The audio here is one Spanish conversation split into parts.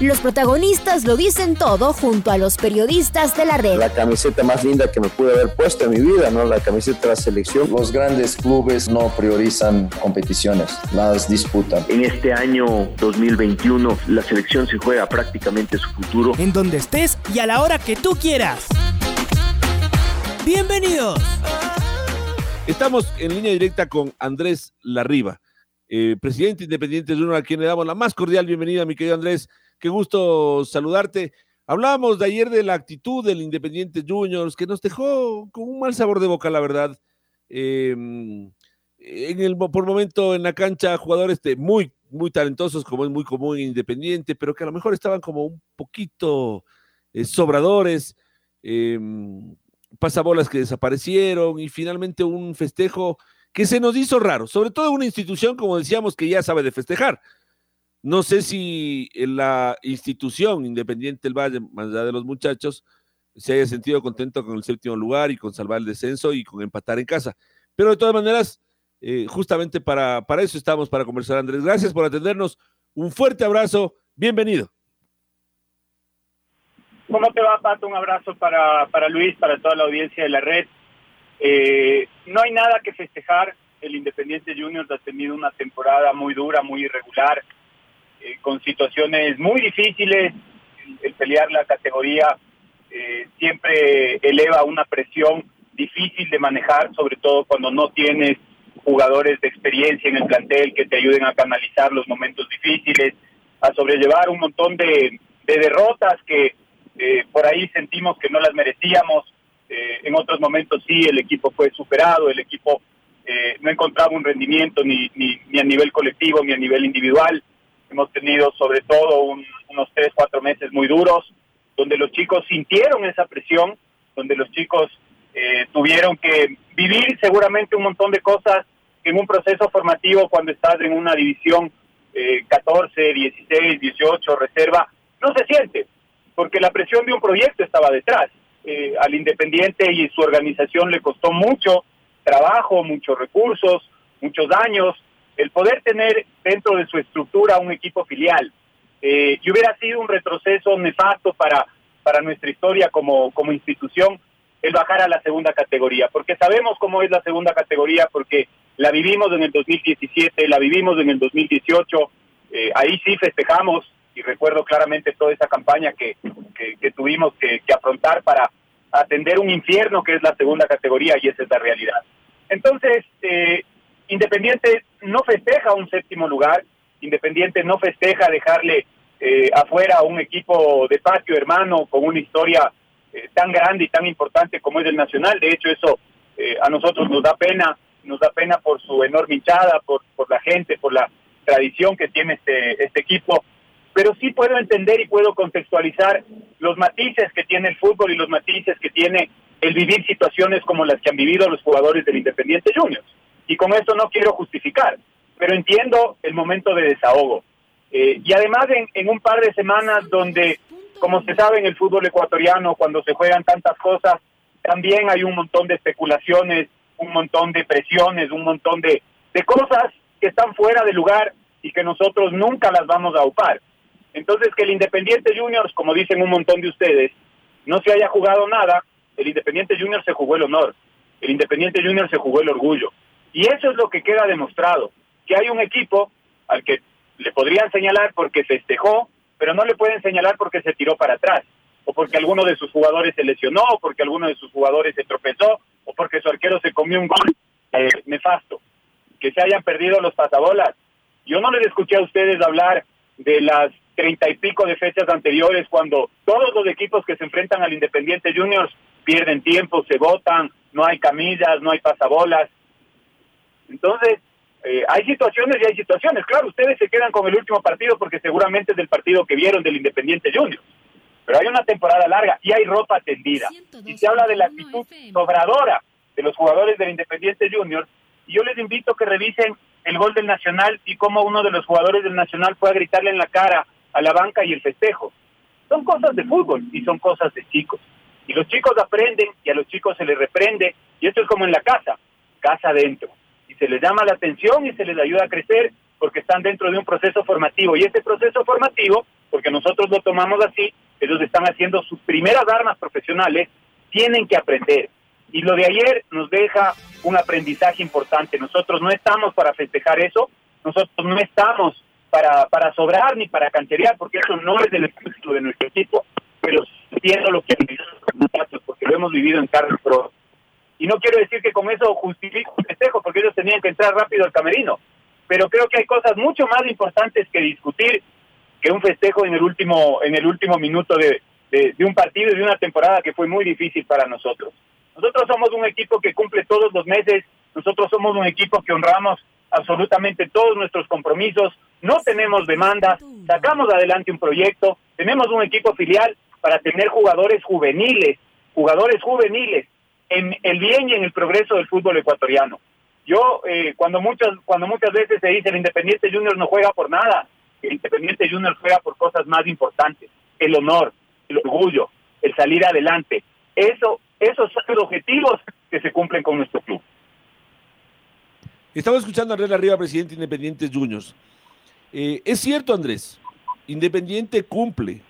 Los protagonistas lo dicen todo junto a los periodistas de la red. La camiseta más linda que me pude haber puesto en mi vida, ¿no? La camiseta de la selección. Los grandes clubes no priorizan competiciones, las disputan. En este año 2021 la selección se juega prácticamente su futuro. En donde estés y a la hora que tú quieras. Bienvenidos. Estamos en línea directa con Andrés Larriba, eh, presidente independiente de uno a quien le damos la más cordial bienvenida, mi querido Andrés. Qué gusto saludarte. Hablábamos de ayer de la actitud del Independiente Juniors, que nos dejó con un mal sabor de boca, la verdad. Em, en el, por momento en la cancha, jugadores muy, muy talentosos, como es muy común en Independiente, pero que a lo mejor estaban como un poquito eh, sobradores. Em, pasabolas que desaparecieron y finalmente un festejo que se nos hizo raro, sobre todo una institución, como decíamos, que ya sabe de festejar. No sé si la institución Independiente del Valle, más allá de los muchachos, se haya sentido contento con el séptimo lugar y con salvar el descenso y con empatar en casa. Pero de todas maneras, eh, justamente para, para eso estamos, para conversar, Andrés. Gracias por atendernos. Un fuerte abrazo. Bienvenido. ¿Cómo te va, Pato? Un abrazo para, para Luis, para toda la audiencia de la red. Eh, no hay nada que festejar. El Independiente Juniors ha tenido una temporada muy dura, muy irregular. Eh, con situaciones muy difíciles. El, pelear la categoría eh, siempre eleva una presión difícil de manejar, sobre todo cuando no tienes jugadores de experiencia en el plantel que te ayuden a canalizar los momentos difíciles, a sobrellevar un montón de, derrotas que eh, por ahí sentimos que no las merecíamos. en otros momentos sí, el equipo fue superado, el equipo no encontraba un rendimiento ni, ni, ni a nivel colectivo ni a nivel individual. Hemos tenido sobre todo unos tres, cuatro meses muy duros, donde los chicos sintieron esa presión, donde los chicos eh, tuvieron que vivir seguramente un montón de cosas en un proceso formativo cuando estás en una división eh, 14, 16, 18, reserva, no se siente, porque la presión de un proyecto estaba detrás. Eh, al Independiente y su organización le costó mucho trabajo, muchos recursos, muchos años, el poder tener dentro de su estructura un equipo filial eh, y hubiera sido un retroceso nefasto para, para nuestra historia como, como institución el bajar a la segunda categoría, porque sabemos cómo es la segunda categoría, porque la vivimos en el 2017, la vivimos en el 2018, eh, ahí sí festejamos y recuerdo claramente toda esa campaña que, que, tuvimos que, que afrontar para atender un infierno que es la segunda categoría y esa es la realidad. Entonces, eh, Independiente no festeja un séptimo lugar, Independiente no festeja dejarle eh, afuera a un equipo de patio hermano con una historia eh, tan grande y tan importante como es el Nacional. De hecho, eso eh, a nosotros nos da pena, nos da pena por su enorme hinchada, por, por la gente, por la tradición que tiene este, este equipo. Pero sí puedo entender y puedo contextualizar los matices que tiene el fútbol y los matices que tiene el vivir situaciones como las que han vivido los jugadores del Independiente Juniors. Y con esto no quiero justificar, pero entiendo el momento de desahogo. Eh, y además en, un par de semanas donde, como se sabe en el fútbol ecuatoriano, cuando se juegan tantas cosas, también hay un montón de especulaciones, un montón de presiones, un montón de, de cosas que están fuera de lugar y que nosotros nunca las vamos a upar. Entonces, que el Independiente Juniors, como dicen un montón de ustedes, no se haya jugado nada, el Independiente Juniors se jugó el honor, el Independiente Juniors se jugó el orgullo. Y eso es lo que queda demostrado, que hay un equipo al que le podrían señalar porque festejó, pero no le pueden señalar porque se tiró para atrás, o porque alguno de sus jugadores se lesionó, o porque alguno de sus jugadores se tropezó, o porque su arquero se comió un gol eh, nefasto. Que se hayan perdido los pasabolas. Yo no les escuché a ustedes hablar de las treinta y pico de fechas anteriores cuando todos los equipos que se enfrentan al Independiente Juniors pierden tiempo, se votan, no hay camillas, no hay pasabolas. Entonces, eh, hay situaciones y hay situaciones. Claro, ustedes se quedan con el último partido porque seguramente es del partido que vieron del Independiente Junior. Pero hay una temporada larga y hay ropa tendida. Y se habla de la actitud sobradora de los jugadores del Independiente Junior. Y yo les invito a que revisen el gol del Nacional y cómo uno de los jugadores del Nacional fue a gritarle en la cara a la banca y el festejo. Son cosas de fútbol y son cosas de chicos. Y los chicos aprenden y a los chicos se les reprende. Y esto es como en la casa, casa adentro. Y se les llama la atención y se les ayuda a crecer porque están dentro de un proceso formativo. Y ese proceso formativo, porque nosotros lo tomamos así, ellos están haciendo sus primeras armas profesionales, tienen que aprender. Y lo de ayer nos deja un aprendizaje importante. Nosotros no estamos para festejar eso, nosotros no estamos para, para sobrar ni para canterear, porque eso no es el espíritu de nuestro equipo, pero entiendo lo que han vivido los porque lo hemos vivido en carne pro. Y no quiero decir que con eso justifico un festejo, porque ellos tenían que entrar rápido al camerino. Pero creo que hay cosas mucho más importantes que discutir que un festejo en el último, en el último minuto de, de, de un partido y de una temporada que fue muy difícil para nosotros. Nosotros somos un equipo que cumple todos los meses, nosotros somos un equipo que honramos absolutamente todos nuestros compromisos, no tenemos demanda, sacamos adelante un proyecto, tenemos un equipo filial para tener jugadores juveniles, jugadores juveniles en el bien y en el progreso del fútbol ecuatoriano. Yo, eh, cuando, muchas, cuando muchas veces se dice el Independiente Junior no juega por nada, el Independiente Junior juega por cosas más importantes, el honor, el orgullo, el salir adelante. Eso esos son los objetivos que se cumplen con nuestro club. Estamos escuchando a Andrés Arriba, presidente Independiente Juniors. Eh, es cierto, Andrés, Independiente cumple,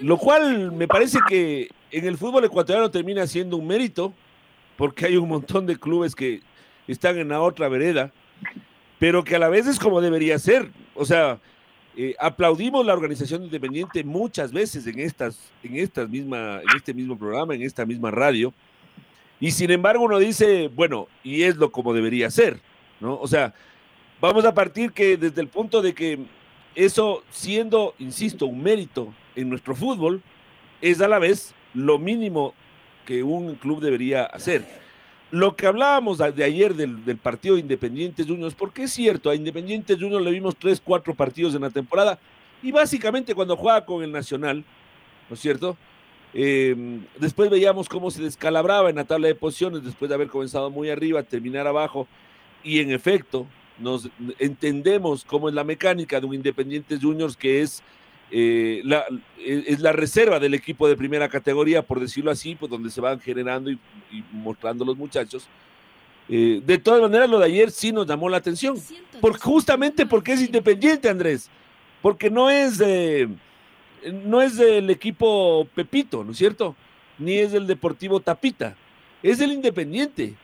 lo cual me parece que en el fútbol ecuatoriano termina siendo un mérito, porque hay un montón de clubes que están en la otra vereda, pero que a la vez es como debería ser. O sea, eh, aplaudimos la organización independiente muchas veces en estas, en estas misma, en este mismo programa, en esta misma radio. Y sin embargo uno dice, bueno, y es lo como debería ser, ¿no? O sea, vamos a partir que desde el punto de que eso siendo, insisto, un mérito en nuestro fútbol, es a la vez lo mínimo que un club debería hacer. Lo que hablábamos de ayer del, partido de Independientes Juniors, porque es cierto, a Independientes Juniors le vimos tres, cuatro partidos en la temporada, y básicamente cuando juega con el Nacional, ¿no es cierto? Eh, después veíamos cómo se descalabraba en la tabla de posiciones, después de haber comenzado muy arriba, terminar abajo, y en efecto, nos entendemos cómo es la mecánica de un Independientes Juniors que es eh, la, es la reserva del equipo de primera categoría, por decirlo así, pues donde se van generando y, mostrando los muchachos. Eh, de todas maneras, lo de ayer sí nos llamó la atención, por, justamente porque es independiente, Andrés, porque no es, eh, no es del equipo Pepito, ¿no es cierto? Ni es del Deportivo Tapita, es del Independiente.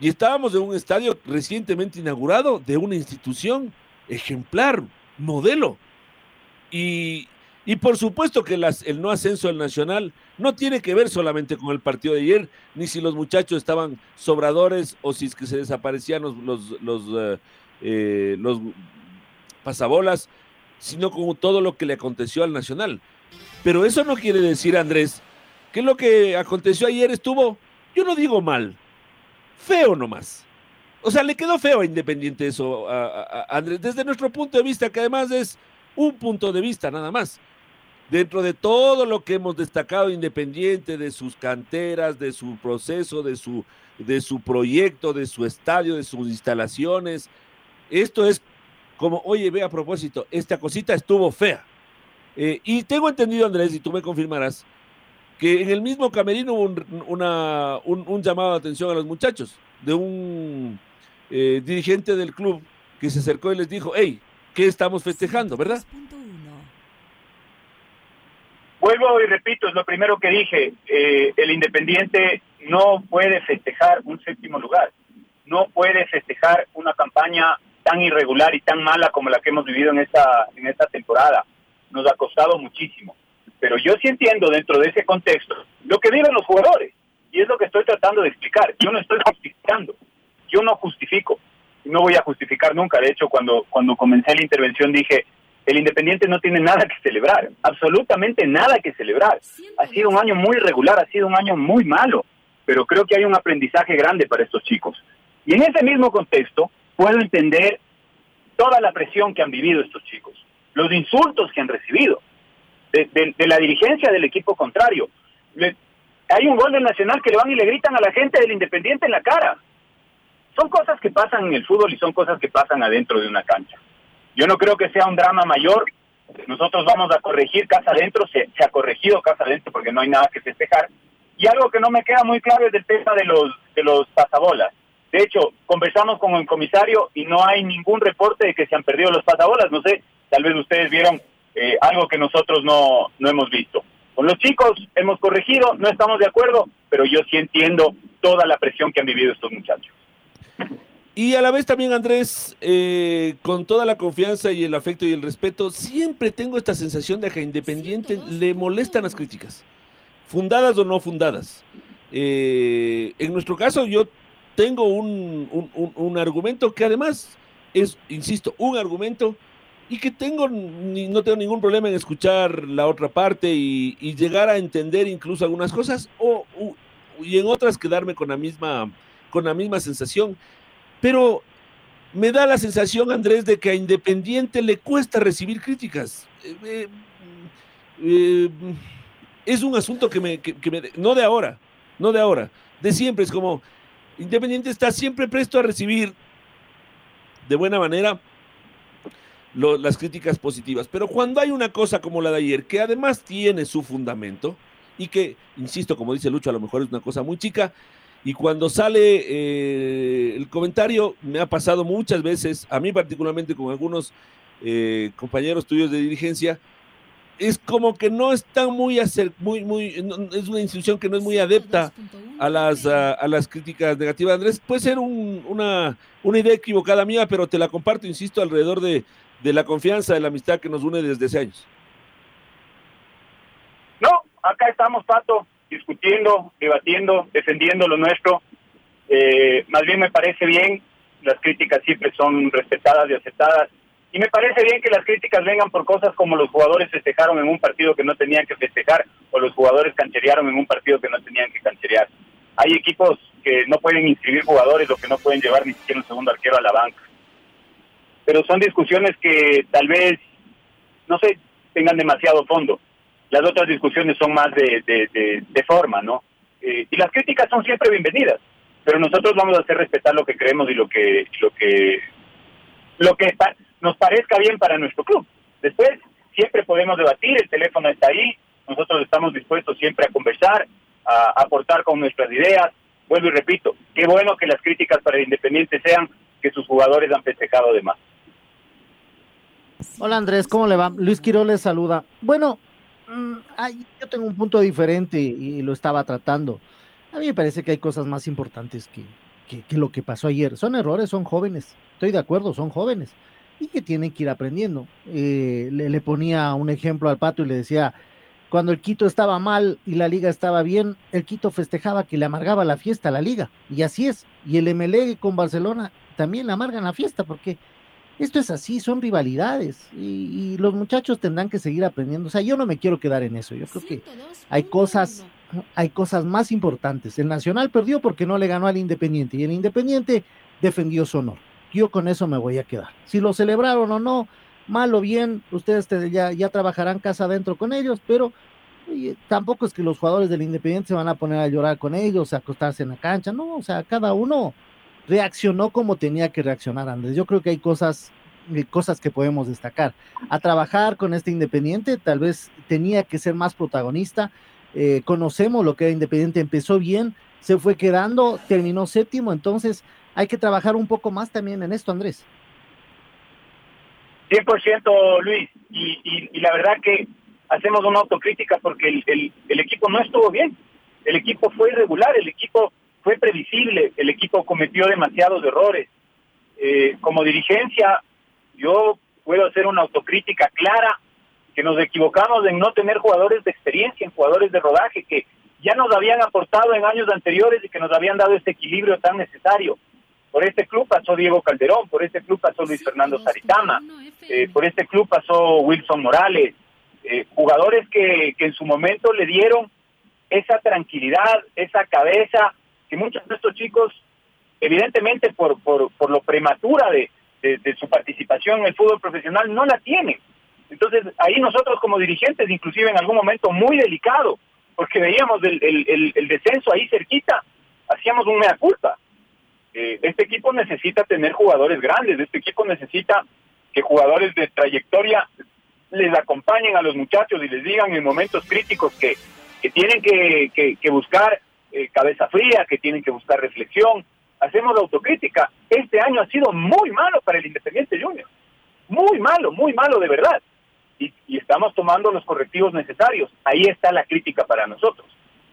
Y estábamos en un estadio recientemente inaugurado de una institución ejemplar, modelo. Y, y por supuesto que las, el no ascenso del Nacional no tiene que ver solamente con el partido de ayer, ni si los muchachos estaban sobradores o si es que se desaparecían los, los, los, uh, eh, los pasabolas, sino con todo lo que le aconteció al Nacional. Pero eso no quiere decir, Andrés, que lo que aconteció ayer estuvo, yo no digo mal, feo nomás. O sea, le quedó feo a Independiente eso, a Andrés, desde nuestro punto de vista, que además es un punto de vista nada más dentro de todo lo que hemos destacado Independiente, de sus canteras, de su proceso, de su, de su proyecto, de su estadio, de sus instalaciones, esto es como, oye, ve a propósito, esta cosita estuvo fea. Eh, y tengo entendido, Andrés, y tú me confirmarás, que en el mismo camerino hubo un, llamado de atención a los muchachos, de un eh, dirigente del club que se acercó y les dijo, hey, ¿qué estamos festejando, verdad? Vuelvo y repito, es lo primero que dije, eh, el Independiente no puede festejar un séptimo lugar, no puede festejar una campaña tan irregular y tan mala como la que hemos vivido en esta, en esta temporada. Nos ha costado muchísimo. Pero yo sí entiendo dentro de ese contexto lo que viven los jugadores. Y es lo que estoy tratando de explicar. Yo no estoy justificando. Yo no justifico. No voy a justificar nunca. De hecho, cuando, cuando comencé la intervención dije, el Independiente no tiene nada que celebrar, absolutamente nada que celebrar. Ha sido un año muy irregular, ha sido un año muy malo, pero creo que hay un aprendizaje grande para estos chicos. Y en ese mismo contexto puedo entender toda la presión que han vivido estos chicos, los insultos que han recibido de, de, de la dirigencia del equipo contrario. Le, hay un gol del Nacional que le van y le gritan a la gente del Independiente en la cara. Son cosas que pasan en el fútbol y son cosas que pasan adentro de una cancha. Yo no creo que sea un drama mayor. Nosotros vamos a corregir casa adentro, se, ha corregido casa adentro porque no hay nada que festejar. Y algo que no me queda muy claro es el tema de los, de los pasabolas. De hecho, conversamos con el comisario y no hay ningún reporte de que se han perdido los pasabolas. No sé, tal vez ustedes vieron eh, algo que nosotros no, no hemos visto. Con los chicos hemos corregido, no estamos de acuerdo, pero yo sí entiendo toda la presión que han vivido estos muchachos. Y a la vez también, Andrés, eh, con toda la confianza y el afecto y el respeto, siempre tengo esta sensación de que a Independiente le molestan las críticas, fundadas o no fundadas. Eh, en nuestro caso, yo tengo un, un, un, argumento que además es, insisto, un argumento y que tengo ni, no tengo ningún problema en escuchar la otra parte y, y llegar a entender incluso algunas cosas o, o, y en otras quedarme con la misma con la misma sensación pero me da la sensación Andrés de que a Independiente le cuesta recibir críticas eh, eh, eh, es un asunto que me, que, me no de ahora no de ahora de siempre es como Independiente está siempre presto a recibir de buena manera las críticas positivas. Pero cuando hay una cosa como la de ayer, que además tiene su fundamento, y que, insisto, como dice Lucho, a lo mejor es una cosa muy chica, y cuando sale eh, el comentario, me ha pasado muchas veces, a mí particularmente con algunos eh, compañeros tuyos de dirigencia, es como que no está muy, acer muy, muy, es una institución que no es muy adepta a las, a las críticas negativas. Andrés, puede ser un, una, una idea equivocada mía, pero te la comparto, insisto, alrededor de, de la confianza, de la amistad que nos une desde hace años. No, acá estamos, Pato, discutiendo, debatiendo, defendiendo lo nuestro. Eh, más bien me parece bien, las críticas siempre son respetadas y aceptadas. Y me parece bien que las críticas vengan por cosas como los jugadores festejaron en un partido que no tenían que festejar o los jugadores cancherearon en un partido que no tenían que cancherear. Hay equipos que no pueden inscribir jugadores o que no pueden llevar ni siquiera un segundo arquero a la banca. Pero son discusiones que tal vez, no sé, tengan demasiado fondo. Las otras discusiones son más de, de, forma, ¿no? Eh, y las críticas son siempre bienvenidas, pero nosotros vamos a hacer respetar lo que creemos y lo que lo que lo que nos parezca bien para nuestro club. Después, siempre podemos debatir, el teléfono está ahí, nosotros estamos dispuestos siempre a conversar, a aportar con nuestras ideas. Vuelvo y repito, qué bueno que las críticas para el Independiente sean que sus jugadores han festejado de más. Hola Andrés, ¿cómo le va? Luis Quiroz les saluda. Bueno, mmm, ay, yo tengo un punto diferente y, lo estaba tratando. A mí me parece que hay cosas más importantes que, que, que lo que pasó ayer. Son errores, son jóvenes. Estoy de acuerdo, son jóvenes y que tienen que ir aprendiendo. Eh, le, le, ponía un ejemplo al pato y le decía, cuando el Quito estaba mal y la liga estaba bien, el Quito festejaba que le amargaba la fiesta a la liga. Y así es. Y el MLE con Barcelona también le amargan la fiesta porque esto es así, son rivalidades y, y, los muchachos tendrán que seguir aprendiendo. O sea, yo no me quiero quedar en eso. Yo creo que hay cosas, hay cosas más importantes. El Nacional perdió porque no le ganó al Independiente y el Independiente defendió su honor yo con eso me voy a quedar. Si lo celebraron o no, mal o bien, ustedes te, ya, ya trabajarán casa adentro con ellos, pero tampoco es que los jugadores del Independiente se van a poner a llorar con ellos, a acostarse en la cancha, no, o sea, cada uno reaccionó como tenía que reaccionar Andrés. Yo creo que hay cosas, eh, cosas que podemos destacar. A trabajar con este Independiente, tal vez tenía que ser más protagonista. Eh, conocemos lo que era Independiente, empezó bien, se fue quedando, terminó séptimo, entonces hay que trabajar un poco más también en esto, Andrés. 100% Luis, y, la verdad que hacemos una autocrítica porque el, equipo no estuvo bien, el equipo fue irregular, el equipo fue previsible, el equipo cometió demasiados errores. Eh, como dirigencia, yo puedo hacer una autocrítica clara que nos equivocamos en no tener jugadores de experiencia, en jugadores de rodaje que ya nos habían aportado en años anteriores y que nos habían dado este equilibrio tan necesario. Por este club pasó Diego Calderón, por este club pasó Luis Fernando Saritama, eh, por este club pasó Wilson Morales, eh, jugadores que, que en su momento le dieron esa tranquilidad, esa cabeza, que muchos de estos chicos, evidentemente por, por, por lo prematura de, de, su participación en el fútbol profesional, no la tienen. Entonces, ahí nosotros como dirigentes, inclusive en algún momento muy delicado, porque veíamos el, el, el, descenso ahí cerquita, hacíamos un mea culpa. Eh, este equipo necesita tener jugadores grandes, este equipo necesita que jugadores de trayectoria les acompañen a los muchachos y les digan en momentos críticos que, que tienen que, que, buscar eh, cabeza fría, que tienen que buscar reflexión. Hacemos la autocrítica. Este año ha sido muy malo para el Independiente Junior. Muy malo, muy malo de verdad. Y, estamos tomando los correctivos necesarios. Ahí está la crítica para nosotros.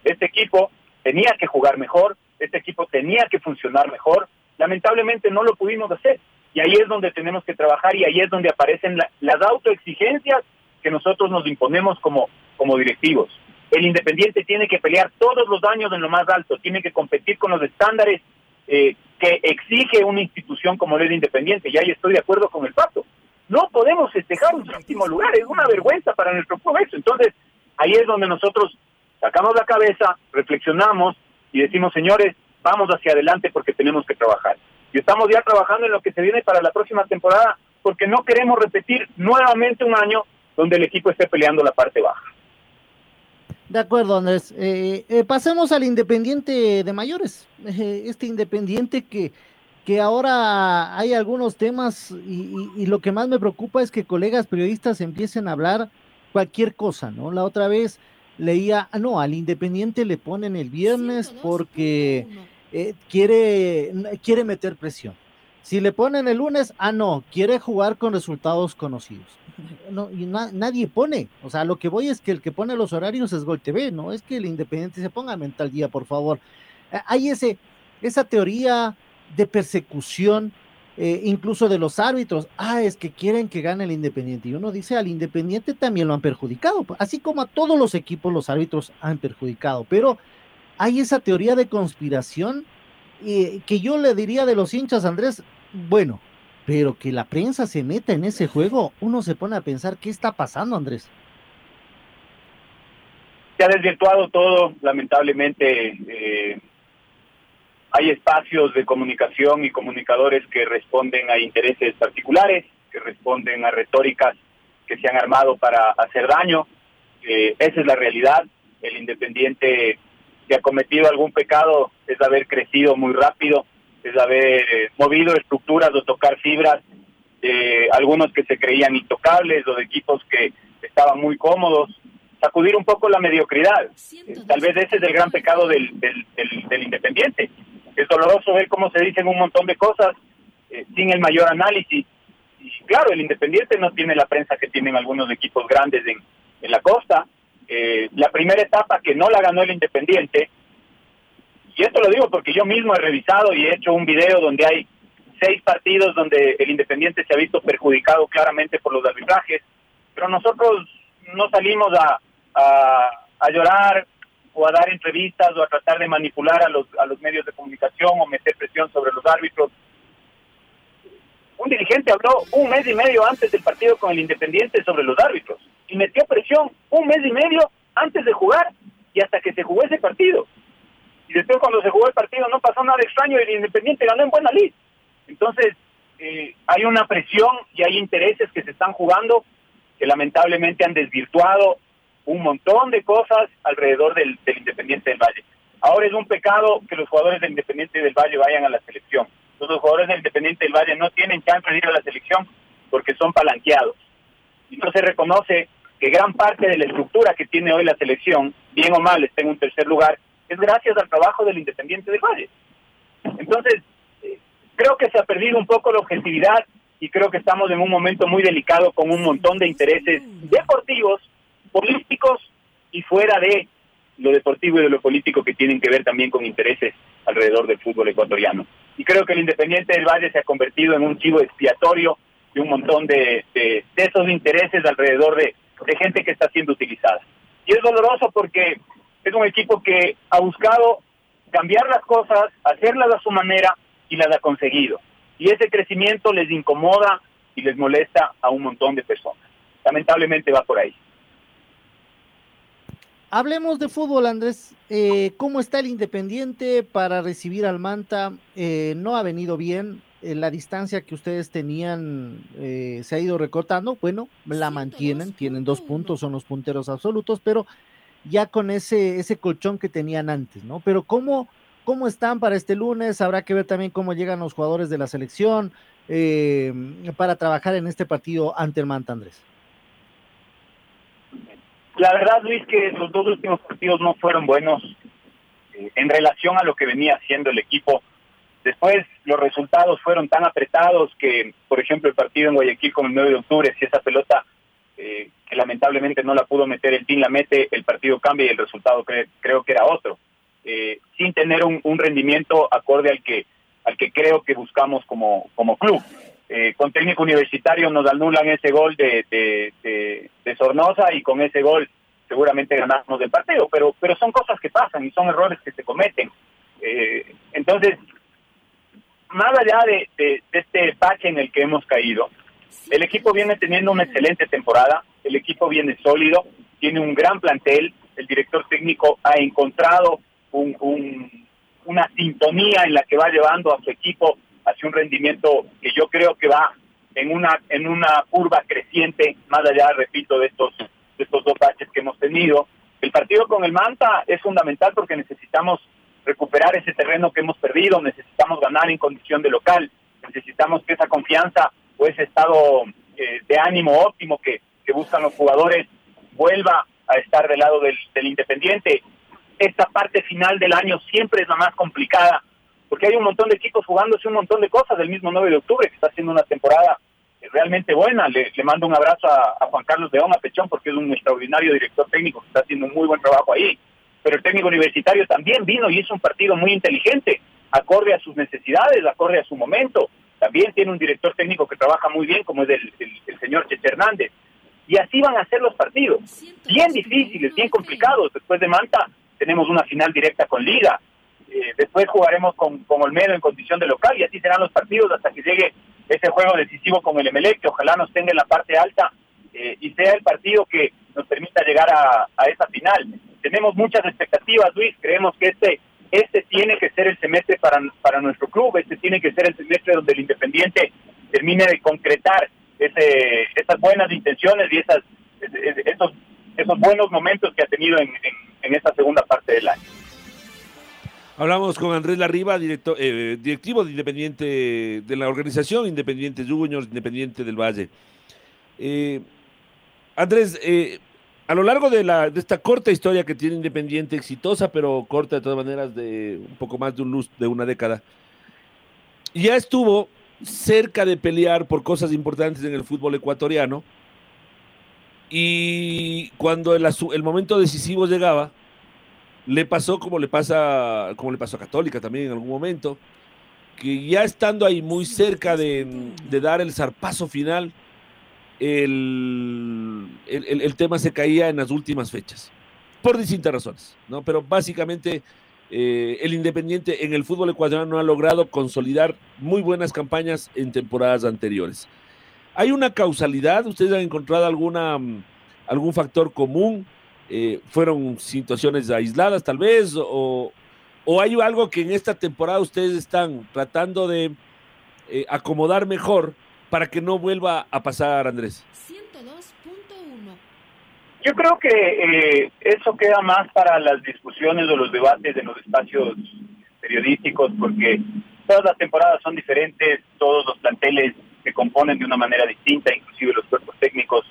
Este equipo tenía que jugar mejor, este equipo tenía que funcionar mejor. Lamentablemente no lo pudimos hacer. Y ahí es donde tenemos que trabajar y ahí es donde aparecen las autoexigencias que nosotros nos imponemos como, como directivos. El Independiente tiene que pelear todos los años en lo más alto, tiene que competir con los estándares eh, que exige una institución como el Independiente. Y ahí estoy de acuerdo con el pacto. No podemos festejar un séptimo lugar, es una vergüenza para nuestro progreso. Entonces, ahí es donde nosotros sacamos la cabeza, reflexionamos y decimos, señores, vamos hacia adelante porque tenemos que trabajar y estamos ya trabajando en lo que se viene para la próxima temporada porque no queremos repetir nuevamente un año donde el equipo esté peleando la parte baja. De acuerdo, Andrés. Eh, eh, pasemos al Independiente de Mayores. Eh, este Independiente que, que ahora hay algunos temas y, y, lo que más me preocupa es que colegas periodistas empiecen a hablar cualquier cosa, ¿no? La otra vez leía, ah, no, al Independiente le ponen el viernes porque eh, quiere, quiere meter presión. Si le ponen el lunes, ah, no, quiere jugar con resultados conocidos. No, nadie pone. O sea, lo que voy es que el que pone los horarios es Gol TV, no es que el Independiente se ponga mental día, por favor. Eh, hay ese, esa teoría de persecución, eh, incluso de los árbitros. Ah, es que quieren que gane el Independiente. Y uno dice, al Independiente también lo han perjudicado, así como a todos los equipos los árbitros han perjudicado. Pero hay esa teoría de conspiración que yo le diría de los hinchas, Andrés, bueno, pero que la prensa se meta en ese juego, uno se pone a pensar, ¿qué está pasando, Andrés? Se ha desvirtuado todo, lamentablemente. Eh, hay espacios de comunicación y comunicadores que responden a intereses particulares, que responden a retóricas que se han armado para hacer daño. Eh, esa es la realidad. El Independiente si ha cometido algún pecado es haber crecido muy rápido, es haber eh, movido estructuras o tocar fibras de algunos que se creían intocables o de equipos que estaban muy cómodos, sacudir un poco la mediocridad. Tal vez ese es el gran pecado del, del, del, Independiente. Es doloroso ver cómo se dicen un montón de cosas eh, sin el mayor análisis. Y claro, el Independiente no tiene la prensa que tienen algunos equipos grandes en, en la costa, eh, la primera etapa que no la ganó el Independiente, y esto lo digo porque yo mismo he revisado y he hecho un video donde hay seis partidos donde el Independiente se ha visto perjudicado claramente por los arbitrajes, pero nosotros no salimos a, a, llorar o a dar entrevistas o a tratar de manipular a los, a los medios de comunicación o meter presión sobre los árbitros. Un dirigente habló un mes y medio antes del partido con el Independiente sobre los árbitros y metió presión un mes y medio antes de jugar y hasta que se jugó ese partido. Y después cuando se jugó el partido no pasó nada extraño el Independiente ganó en buena lid. Entonces, eh, hay una presión y hay intereses que se están jugando que lamentablemente han desvirtuado un montón de cosas alrededor del, del Independiente del Valle. Ahora es un pecado que los jugadores del Independiente del Valle vayan a la selección. los jugadores del Independiente del Valle no tienen chance de ir a la selección porque son palanqueados. Y no se reconoce que gran parte de la estructura que tiene hoy la selección, bien o mal, está en un tercer lugar, es gracias al trabajo del Independiente del Valle. Entonces, eh, creo que se ha perdido un poco la objetividad y creo que estamos en un momento muy delicado con un montón de intereses deportivos, políticos y fuera de lo deportivo y de lo político que tienen que ver también con intereses alrededor del fútbol ecuatoriano. Y creo que el Independiente del Valle se ha convertido en un chivo expiatorio de un montón de, de esos intereses alrededor de de gente que está siendo utilizada. Y es doloroso porque es un equipo que ha buscado cambiar las cosas, hacerlas a su manera y las ha conseguido. Y ese crecimiento les incomoda y les molesta a un montón de personas. Lamentablemente va por ahí. Hablemos de fútbol, Andrés. Eh, ¿Cómo está el Independiente para recibir al Manta? Eh, no ha venido bien. Eh, la distancia que ustedes tenían se ha ido recortando. Bueno, la mantienen, tienen dos puntos, son los punteros absolutos, pero ya con ese, ese colchón que tenían antes, ¿no? Pero ¿cómo, ¿cómo están para este lunes? Habrá que ver también cómo llegan los jugadores de la selección eh, para trabajar en este partido ante el Manta Andrés. La verdad, Luis, que los dos últimos partidos no fueron buenos eh, en relación a lo que venía haciendo el equipo. Después los resultados fueron tan apretados que, por ejemplo, el partido en Guayaquil con el 9 de octubre, si esa pelota eh, que lamentablemente no la pudo meter el team la mete, el partido cambia y el resultado creo que era otro. Eh, sin tener un, rendimiento acorde al que al que creo que buscamos como, como club. Eh, con técnico universitario nos anulan ese gol de, de, de, Sornosa y con ese gol seguramente ganamos el partido, pero, pero son cosas que pasan y son errores que se cometen. Eh, entonces, más allá de, de, este bache en el que hemos caído, el equipo viene teniendo una excelente temporada, el equipo viene sólido, tiene un gran plantel, el director técnico ha encontrado un, un, una sintonía en la que va llevando a su equipo hacia un rendimiento que yo creo que va en una en una curva creciente, más allá, repito, de estos de estos dos baches que hemos tenido. El partido con el Manta es fundamental porque necesitamos recuperar ese terreno que hemos perdido, necesitamos ganar en condición de local, necesitamos que esa confianza o ese estado eh, de ánimo óptimo que, buscan los jugadores vuelva a estar del lado del, Independiente. Esta parte final del año siempre es la más complicada porque hay un montón de equipos jugándose un montón de cosas del mismo 9 de octubre, que está haciendo una temporada realmente buena. Le, mando un abrazo a, Juan Carlos León, a Pechón, porque es un extraordinario director técnico que está haciendo un muy buen trabajo ahí. Pero el técnico universitario también vino y hizo un partido muy inteligente, acorde a sus necesidades, acorde a su momento. También tiene un director técnico que trabaja muy bien, como es el, el señor Cheche Hernández. Y así van a ser los partidos. Bien difíciles, bien complicados. Después de Manta tenemos una final directa con Liga eh, después jugaremos con, con Olmedo en condición de local y así serán los partidos hasta que llegue ese juego decisivo con el Emelec, que ojalá nos tenga en la parte alta eh, y sea el partido que nos permita llegar a, a esa final. Tenemos muchas expectativas, Luis, creemos que este este tiene que ser el semestre para, para nuestro club, este tiene que ser el semestre donde el Independiente termine de concretar esas buenas intenciones y esos, esos buenos momentos que ha tenido en, en, esta segunda parte del año. Hablamos con Andrés Larriba, eh, directivo de Independiente de la organización Independiente Juniors, Independiente del Valle. Eh, Andrés, eh, a lo largo de, la, de esta corta historia que tiene Independiente, exitosa, pero corta de todas maneras, de un poco más de un luz de una década, ya estuvo cerca de pelear por cosas importantes en el fútbol ecuatoriano. Y cuando el, momento decisivo llegaba, le pasó como le pasa, como le pasó a Católica también en algún momento, que ya estando ahí muy cerca de, dar el zarpazo final, el, el, tema se caía en las últimas fechas, por distintas razones, ¿no? Pero básicamente eh, el Independiente en el fútbol ecuatoriano ha logrado consolidar muy buenas campañas en temporadas anteriores. ¿Hay una causalidad? ¿Ustedes han encontrado alguna, algún factor común? Eh, fueron situaciones aisladas tal vez, o, o, hay algo que en esta temporada ustedes están tratando de eh, acomodar mejor para que no vuelva a pasar, Andrés. 102.1. Yo creo que eh, eso queda más para las discusiones o los debates en los espacios periodísticos, porque todas las temporadas son diferentes, todos los planteles se componen de una manera distinta, inclusive los cuerpos técnicos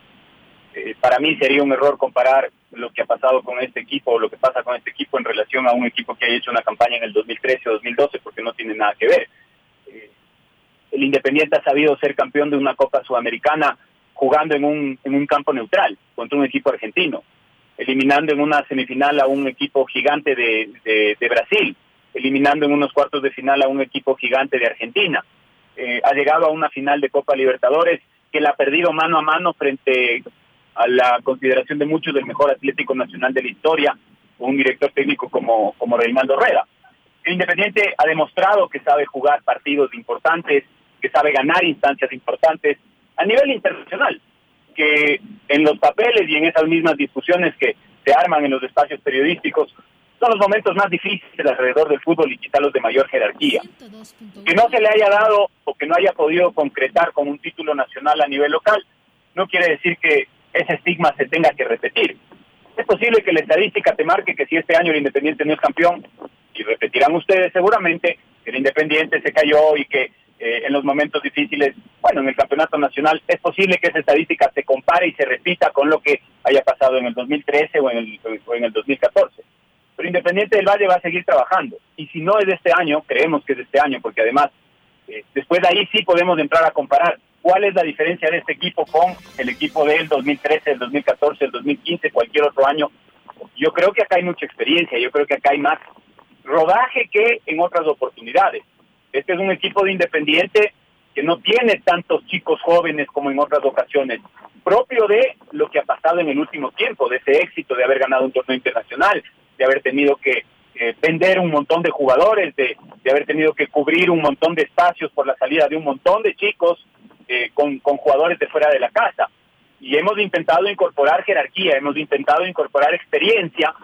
eh, para mí sería un error comparar lo que ha pasado con este equipo o lo que pasa con este equipo en relación a un equipo que haya hecho una campaña en el 2013 o 2012 porque no tiene nada que ver. El Independiente ha sabido ser campeón de una Copa Sudamericana jugando en un, en un campo neutral contra un equipo argentino, eliminando en una semifinal a un equipo gigante de, de, Brasil, eliminando en unos cuartos de final a un equipo gigante de Argentina. Eh, ha llegado a una final de Copa Libertadores que la ha perdido mano a mano frente a la consideración de muchos del mejor Atlético Nacional de la historia, un director técnico como, como Reinaldo Rueda. El Independiente ha demostrado que sabe jugar partidos importantes, que sabe ganar instancias importantes a nivel internacional, que en los papeles y en esas mismas discusiones que se arman en los espacios periodísticos son los momentos más difíciles alrededor del fútbol y quizá los de mayor jerarquía. Que no se le haya dado o que no haya podido concretar con un título nacional a nivel local, no quiere decir que ese estigma se tenga que repetir. Es posible que la estadística te marque que si este año el Independiente no es campeón, y repetirán ustedes seguramente que el Independiente se cayó y que eh, en los momentos difíciles, bueno, en el campeonato nacional, es posible que esa estadística se compare y se repita con lo que haya pasado en el 2013 o en el, o en el 2014. Pero Independiente del Valle va a seguir trabajando. Y si no es de este año, creemos que es de este año, porque además, eh, después de ahí sí podemos entrar a comparar cuál es la diferencia de este equipo con el equipo del 2013, el 2014, el 2015, cualquier otro año. Yo creo que acá hay mucha experiencia, yo creo que acá hay más rodaje que en otras oportunidades. Este es un equipo de Independiente que no tiene tantos chicos jóvenes como en otras ocasiones, propio de lo que ha pasado en el último tiempo, de ese éxito de haber ganado un torneo internacional, de haber tenido que eh, vender un montón de jugadores, de, de, haber tenido que cubrir un montón de espacios por la salida de un montón de chicos eh, con, con jugadores de fuera de la casa. Y hemos intentado incorporar jerarquía, hemos intentado incorporar experiencia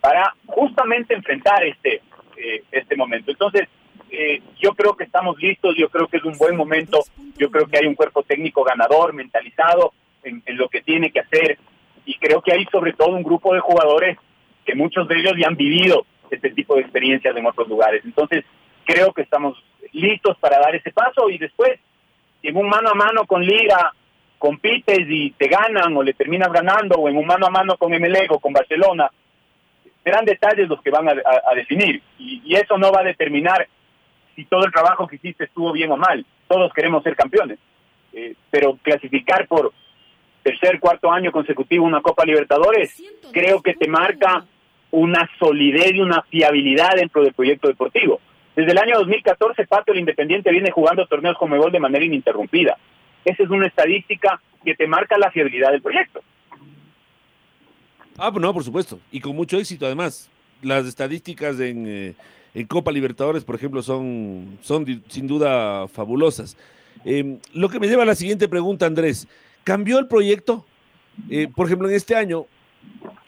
para justamente enfrentar este, eh, este momento. Entonces, eh, yo creo que estamos listos, yo creo que es un buen momento, yo creo que hay un cuerpo técnico ganador, mentalizado en, lo que tiene que hacer y creo que hay sobre todo un grupo de jugadores que muchos de ellos ya han vivido este tipo de experiencias en otros lugares. Entonces, creo que estamos listos para dar ese paso y después, en un mano a mano con Liga, compites y te ganan o le terminas ganando, o en un mano a mano con Emelec o con Barcelona, serán detalles los que van a, definir y, eso no va a determinar si todo el trabajo que hiciste estuvo bien o mal. Todos queremos ser campeones, eh, pero clasificar por tercer, cuarto año consecutivo una Copa Libertadores, creo que te marca una solidez y una fiabilidad dentro del proyecto deportivo. Desde el año 2014, Pato, el Independiente viene jugando torneos como gol de manera ininterrumpida. Esa es una estadística que te marca la fiabilidad del proyecto. Ah, no, por supuesto. Y con mucho éxito, además. Las estadísticas en, eh, en Copa Libertadores, por ejemplo, son, son sin duda fabulosas. Eh, lo que me lleva a la siguiente pregunta, Andrés. ¿Cambió el proyecto? Eh, por ejemplo, en este año,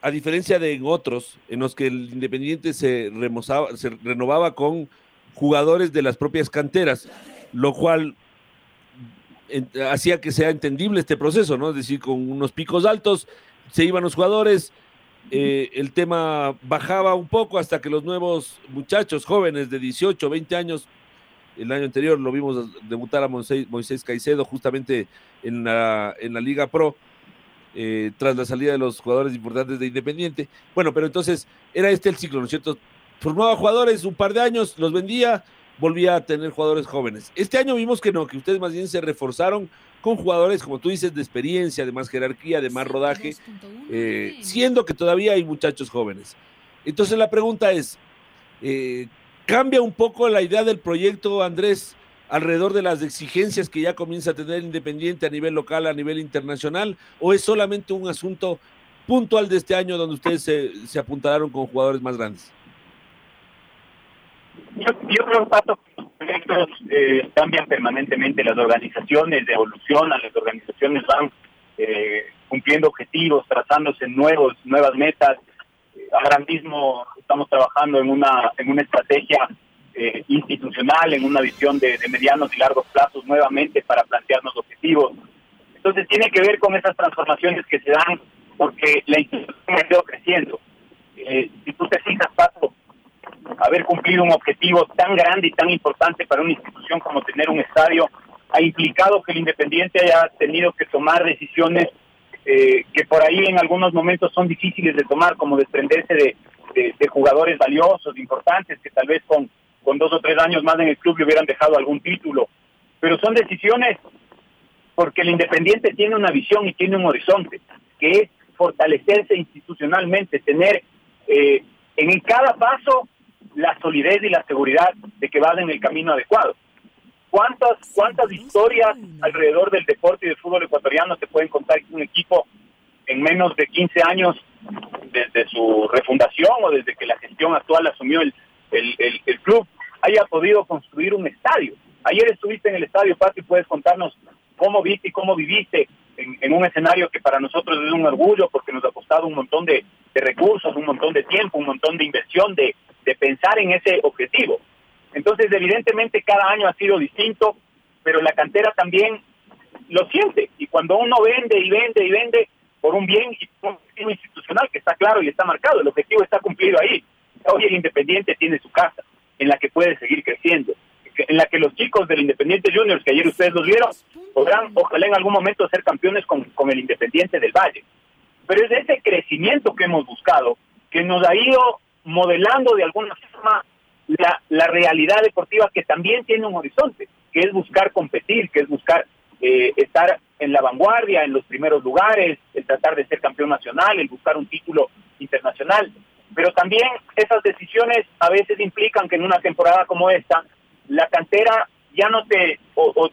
a diferencia de en otros, en los que el Independiente se, renovaba con jugadores de las propias canteras, lo cual hacía que sea entendible este proceso, ¿no? Es decir, con unos picos altos se iban los jugadores, eh, el tema bajaba un poco hasta que los nuevos muchachos jóvenes de 18, 20 años, el año anterior lo vimos debutar a Moisés, Moisés Caicedo justamente en la, en la Liga Pro, eh, tras la salida de los jugadores importantes de Independiente. Bueno, pero entonces era este el ciclo, ¿no es cierto? Formaba jugadores un par de años, los vendía, volvía a tener jugadores jóvenes. Este año vimos que no, que ustedes más bien se reforzaron con jugadores, como tú dices, de experiencia, de más jerarquía, de más rodaje, eh, siendo que todavía hay muchachos jóvenes. Entonces la pregunta es, eh, ¿cambia un poco la idea del proyecto, Andrés, alrededor de las exigencias que ya comienza a tener Independiente a nivel local, a nivel internacional, o es solamente un asunto puntual de este año donde ustedes se, se apuntalaron con jugadores más grandes? Yo, yo creo, Pato, los proyectos eh, cambian permanentemente, las organizaciones evolucionan, las organizaciones van eh, cumpliendo objetivos, trazándose nuevos, nuevas metas. Eh, ahora mismo estamos trabajando en una, en una estrategia eh, institucional, en una visión de, medianos y largos plazos nuevamente para plantearnos objetivos. Entonces tiene que ver con esas transformaciones que se dan porque la institución ha ido creciendo. Eh, si tú te fijas, Pato, haber cumplido un objetivo tan grande y tan importante para una institución como tener un estadio ha implicado que el Independiente haya tenido que tomar decisiones eh, que por ahí en algunos momentos son difíciles de tomar, como desprenderse de, de, jugadores valiosos, importantes, que tal vez con, con dos o tres años más en el club le hubieran dejado algún título. Pero son decisiones porque el Independiente tiene una visión y tiene un horizonte, que es fortalecerse institucionalmente, tener eh, en cada paso la solidez y la seguridad de que van en el camino adecuado. ¿Cuántas, cuántas historias alrededor del deporte y del fútbol ecuatoriano se pueden contar que un equipo en menos de 15 años desde su refundación o desde que la gestión actual asumió el, el, el, el club haya podido construir un estadio? Ayer estuviste en el estadio, Pati, puedes contarnos cómo viste y cómo viviste en, en, un escenario que para nosotros es un orgullo porque nos ha costado un montón de, de recursos, un montón de tiempo, un montón de inversión, de, de pensar en ese objetivo. Entonces, evidentemente, cada año ha sido distinto, pero la cantera también lo siente. Y cuando uno vende y vende y vende por un bien y por un institucional que está claro y está marcado, el objetivo está cumplido ahí. Hoy el Independiente tiene su casa, en la que puede seguir creciendo, en la que los chicos del Independiente Juniors, que ayer ustedes los vieron, podrán, ojalá en algún momento, ser campeones con, con el Independiente del Valle. Pero es ese crecimiento que hemos buscado, que nos ha ido modelando de alguna forma la, la realidad deportiva que también tiene un horizonte, que es buscar competir, que es buscar eh, estar en la vanguardia, en los primeros lugares, el tratar de ser campeón nacional, el buscar un título internacional. Pero también esas decisiones a veces implican que en una temporada como esta, la cantera ya no te, o,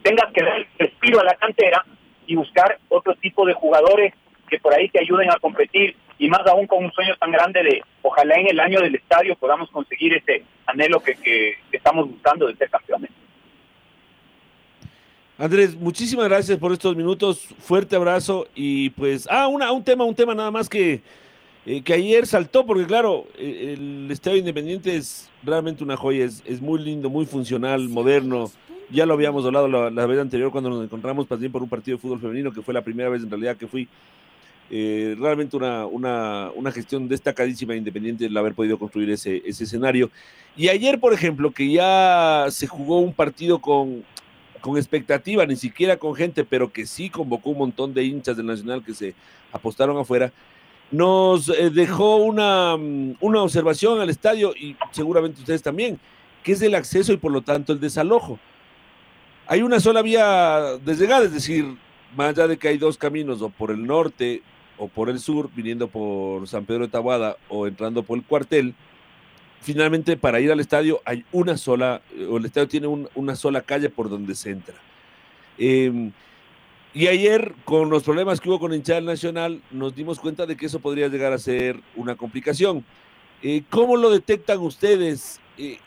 tengas que dar respiro a la cantera y buscar otro tipo de jugadores que por ahí te ayuden a competir y más aún con un sueño tan grande de ojalá en el año del estadio podamos conseguir ese anhelo que, que estamos buscando de ser campeones. Andrés, muchísimas gracias por estos minutos. Fuerte abrazo y pues, ah, una, un tema, un tema nada más que, eh, que ayer saltó, porque claro, eh, el Estadio Independiente es realmente una joya, es, es, muy lindo, muy funcional, moderno. Ya lo habíamos hablado la, vez anterior cuando nos encontramos también por un partido de fútbol femenino, que fue la primera vez en realidad que fui. Eh, realmente una, una, una, gestión destacadísima e Independiente el haber podido construir ese, ese escenario. Y ayer, por ejemplo, que ya se jugó un partido con con expectativa, ni siquiera con gente, pero que sí convocó un montón de hinchas del Nacional que se apostaron afuera, nos eh, dejó una, mm, una observación al estadio y seguramente ustedes también, que es el acceso y por lo tanto el desalojo. Hay una sola vía de llegada, es decir, más allá de que hay dos caminos, o por el norte o por el sur, viniendo por San Pedro de Tabuada o entrando por el cuartel, finalmente para ir al estadio hay una sola, o el estadio tiene una sola calle por donde se entra. Em, y ayer, con los problemas que hubo con hinchada nacional, nos dimos cuenta de que eso podría llegar a ser una complicación. Eh, ¿Cómo lo detectan ustedes? Eh,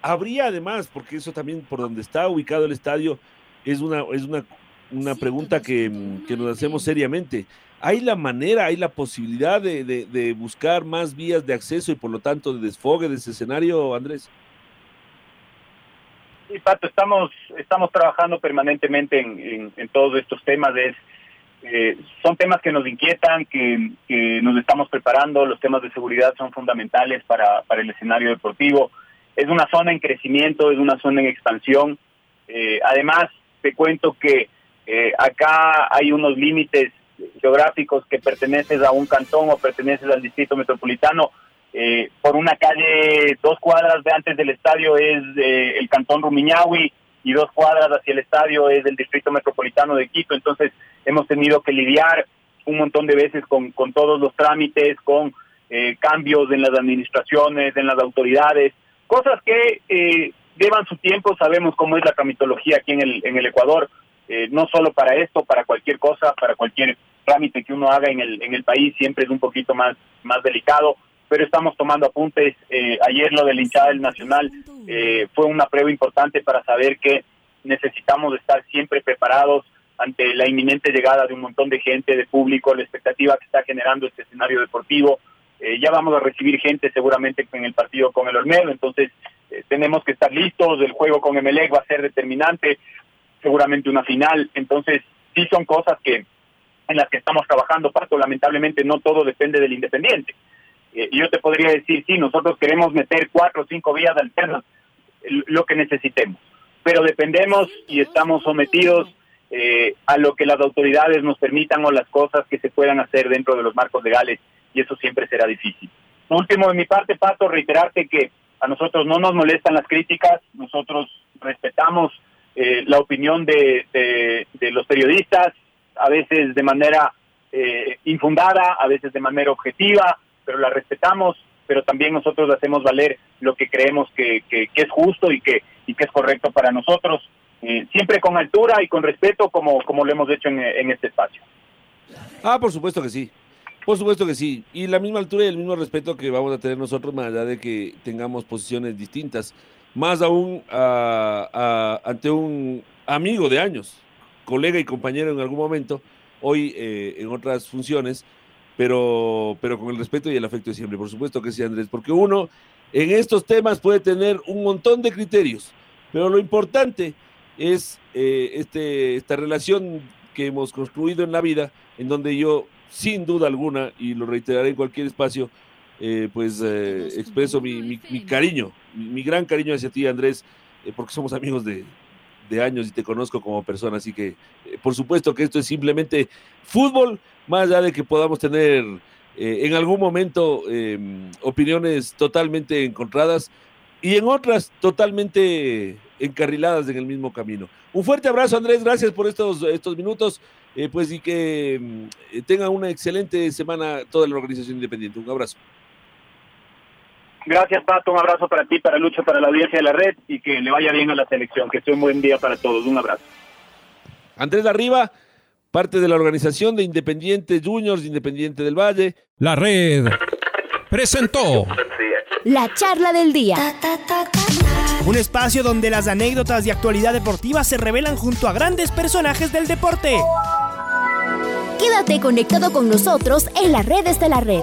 habría además, porque eso también por donde está ubicado el estadio, es una, es una, una pregunta que, que nos hacemos seriamente hay la manera, hay la posibilidad de, buscar más vías de acceso y por lo tanto de desfogue de ese escenario, Andrés. Sí, Pato, estamos, estamos trabajando permanentemente en, todos estos temas. Eh, son temas que nos inquietan, que, nos estamos preparando. Los temas de seguridad son fundamentales para, el escenario deportivo. Es una zona en crecimiento, es una zona en expansión. Eh, además, te cuento que eh, acá hay unos límites geográficos que perteneces a un cantón o perteneces al distrito metropolitano, eh, por una calle dos cuadras de antes del estadio es eh, el cantón Rumiñahui y dos cuadras hacia el estadio es el distrito metropolitano de Quito. Entonces hemos tenido que lidiar un montón de veces con, con todos los trámites, con eh, cambios en las administraciones, en las autoridades, cosas que llevan su tiempo, sabemos cómo es la tramitología aquí en el Ecuador, eh, no solo para esto, para cualquier cosa, para cualquier trámite que uno haga en el, en el país, siempre es un poquito más, más delicado, pero estamos tomando apuntes. Eh, ayer lo del hinchada del Nacional eh, fue una prueba importante para saber que necesitamos estar siempre preparados ante la inminente llegada de un montón de gente, de público, la expectativa que está generando este escenario deportivo. ya vamos a recibir gente seguramente en el partido con el Olmedo, entonces tenemos que estar listos, el juego con Emelec va a ser determinante, seguramente una final. Entonces, sí son cosas que en las que estamos trabajando, Pato. Lamentablemente no todo depende del Independiente. Eh, yo te podría decir, sí, nosotros queremos meter cuatro o cinco vías alternas, lo que necesitemos, pero dependemos y estamos sometidos eh, a lo que las autoridades nos permitan o las cosas que se puedan hacer dentro de los marcos legales y eso siempre será difícil. Último de mi parte, Pato, reiterarte que a nosotros no nos molestan las críticas, nosotros respetamos eh, la opinión de, de, los periodistas, a veces de manera eh, infundada, a veces de manera objetiva, pero la respetamos, pero también nosotros hacemos valer lo que creemos que, que, es justo y que, y que es correcto para nosotros, eh, siempre con altura y con respeto como, como lo hemos hecho en, en este espacio. Ah, por supuesto que sí. Por supuesto que sí. Y la misma altura y el mismo respeto que vamos a tener nosotros, más allá de que tengamos posiciones distintas más aún ante un amigo de años, colega y compañero en algún momento, hoy eh, en otras funciones, pero, pero con el respeto y el afecto de siempre. Por supuesto que sí, Andrés, porque uno en estos temas puede tener un montón de criterios, pero lo importante es eh, este, esta relación que hemos construido en la vida, en donde yo sin duda alguna, y lo reiteraré en cualquier espacio, eh, pues eh, expreso mi, mi, mi cariño, mi, mi, gran cariño hacia ti, Andrés, eh, porque somos amigos de, de, años y te conozco como persona, así que por supuesto que esto es simplemente fútbol, más allá de que podamos tener en algún momento em, opiniones totalmente encontradas y en otras totalmente encarriladas en el mismo camino. Un fuerte abrazo, Andrés, gracias por estos, estos minutos, eh, pues y que eh, tenga una excelente semana toda la organización independiente. Un abrazo. Gracias, Pato. Un abrazo para ti, para Lucha, para la audiencia de la red y que le vaya bien a la selección. Que sea un buen día para todos. Un abrazo. Andrés Arriba, parte de la organización de Independiente Juniors, Independiente del Valle. La red presentó la charla del día. Un espacio donde las anécdotas de actualidad deportiva se revelan junto a grandes personajes del deporte. Quédate conectado con nosotros en las redes de la red.